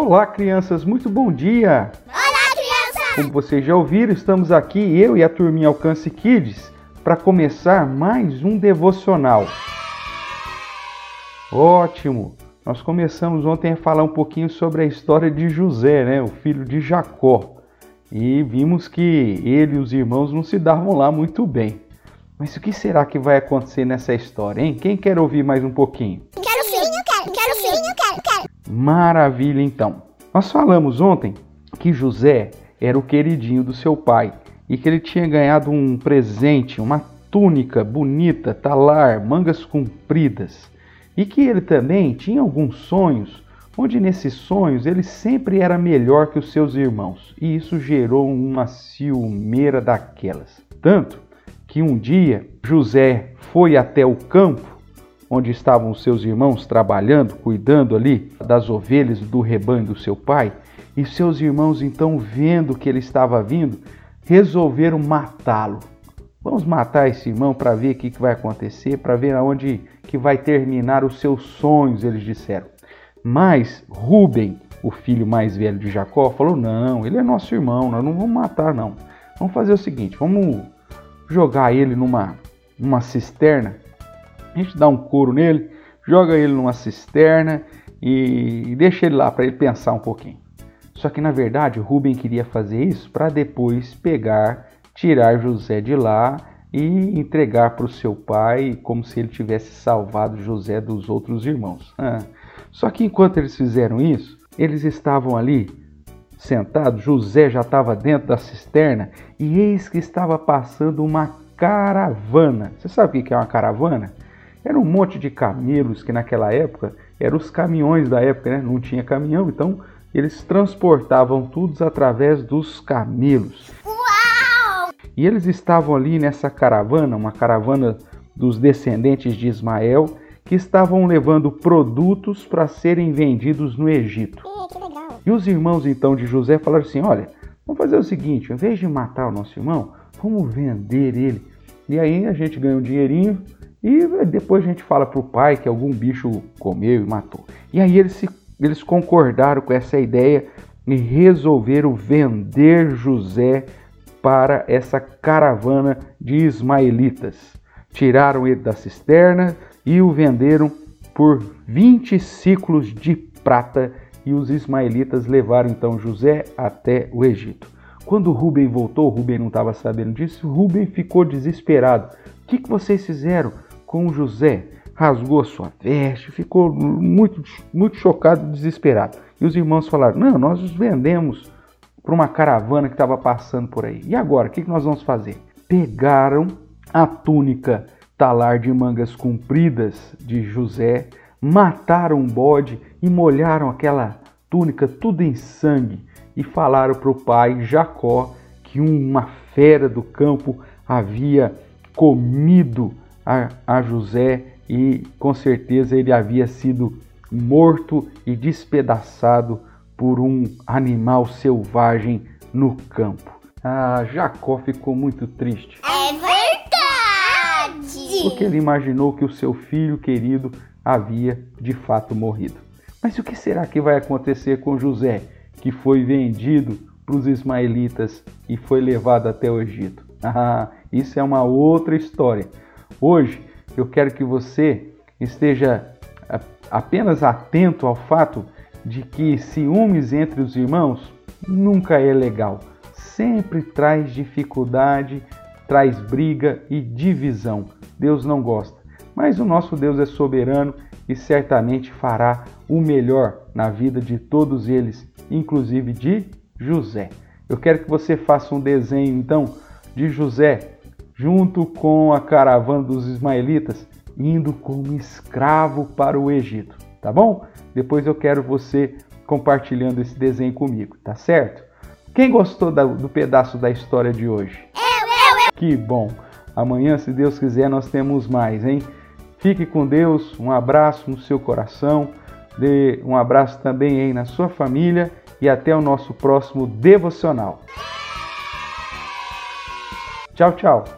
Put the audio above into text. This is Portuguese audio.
Olá, crianças, muito bom dia! Olá, crianças! Como vocês já ouviram, estamos aqui, eu e a turminha Alcance Kids, para começar mais um devocional. Ótimo! Nós começamos ontem a falar um pouquinho sobre a história de José, né, o filho de Jacó. E vimos que ele e os irmãos não se davam lá muito bem. Mas o que será que vai acontecer nessa história, hein? Quem quer ouvir mais um pouquinho? Quero sim, eu quero, quero sim, eu quero, quero. Maravilha, então. Nós falamos ontem que José era o queridinho do seu pai e que ele tinha ganhado um presente, uma túnica bonita, talar, mangas compridas. E que ele também tinha alguns sonhos, onde nesses sonhos ele sempre era melhor que os seus irmãos. E isso gerou uma ciumeira daquelas. Tanto que um dia José foi até o campo onde estavam seus irmãos trabalhando, cuidando ali das ovelhas do rebanho do seu pai, e seus irmãos então vendo que ele estava vindo, resolveram matá-lo. Vamos matar esse irmão para ver o que vai acontecer, para ver aonde que vai terminar os seus sonhos, eles disseram. Mas Ruben, o filho mais velho de Jacó, falou: "Não, ele é nosso irmão, nós não vamos matar não. Vamos fazer o seguinte, vamos jogar ele numa, numa cisterna. A gente dá um couro nele, joga ele numa cisterna e, deixa ele lá para ele pensar um pouquinho. Só que na verdade Rubem queria fazer isso para depois pegar, tirar José de lá e entregar para o seu pai como se ele tivesse salvado José dos outros irmãos. Ah. Só que enquanto eles fizeram isso, eles estavam ali sentado, José já estava dentro da cisterna e eis que estava passando uma caravana. Você sabe o que é uma caravana? Era um monte de camelos que naquela época eram os caminhões da época, né? não tinha caminhão, então eles transportavam tudo através dos camelos. Uau! E eles estavam ali nessa caravana, uma caravana dos descendentes de Ismael, que estavam levando produtos para serem vendidos no Egito. E os irmãos então de José falaram assim: olha, vamos fazer o seguinte, em vez de matar o nosso irmão, vamos vender ele. E aí a gente ganha um dinheirinho e depois a gente fala para o pai que algum bicho comeu e matou. E aí eles, se, eles concordaram com essa ideia e resolveram vender José para essa caravana de ismaelitas. Tiraram ele da cisterna e o venderam por 20 ciclos de prata e os ismaelitas levaram então José até o Egito. Quando Rubem voltou, Rubem não estava sabendo disso, Rubem ficou desesperado. O que, que vocês fizeram com José? Rasgou a sua veste, ficou muito, muito chocado e desesperado. E os irmãos falaram: Não, nós os vendemos para uma caravana que estava passando por aí. E agora, o que, que nós vamos fazer? Pegaram a túnica talar de mangas compridas de José, mataram um bode e molharam aquela túnica tudo em sangue e falaram para o pai Jacó que uma fera do campo havia comido a, a José e com certeza ele havia sido morto e despedaçado por um animal selvagem no campo. Ah, Jacó ficou muito triste. É verdade! Porque ele imaginou que o seu filho querido havia de fato morrido. Mas o que será que vai acontecer com José, que foi vendido para os ismaelitas e foi levado até o Egito? Ah, isso é uma outra história. Hoje eu quero que você esteja apenas atento ao fato de que ciúmes entre os irmãos nunca é legal. Sempre traz dificuldade, traz briga e divisão. Deus não gosta. Mas o nosso Deus é soberano e certamente fará o melhor na vida de todos eles, inclusive de José. Eu quero que você faça um desenho então de José junto com a caravana dos ismaelitas indo como escravo para o Egito, tá bom? Depois eu quero você compartilhando esse desenho comigo, tá certo? Quem gostou do pedaço da história de hoje? Eu, eu, eu. Que bom! Amanhã, se Deus quiser, nós temos mais, hein? Fique com Deus, um abraço no seu coração, dê um abraço também aí na sua família e até o nosso próximo devocional. Tchau, tchau.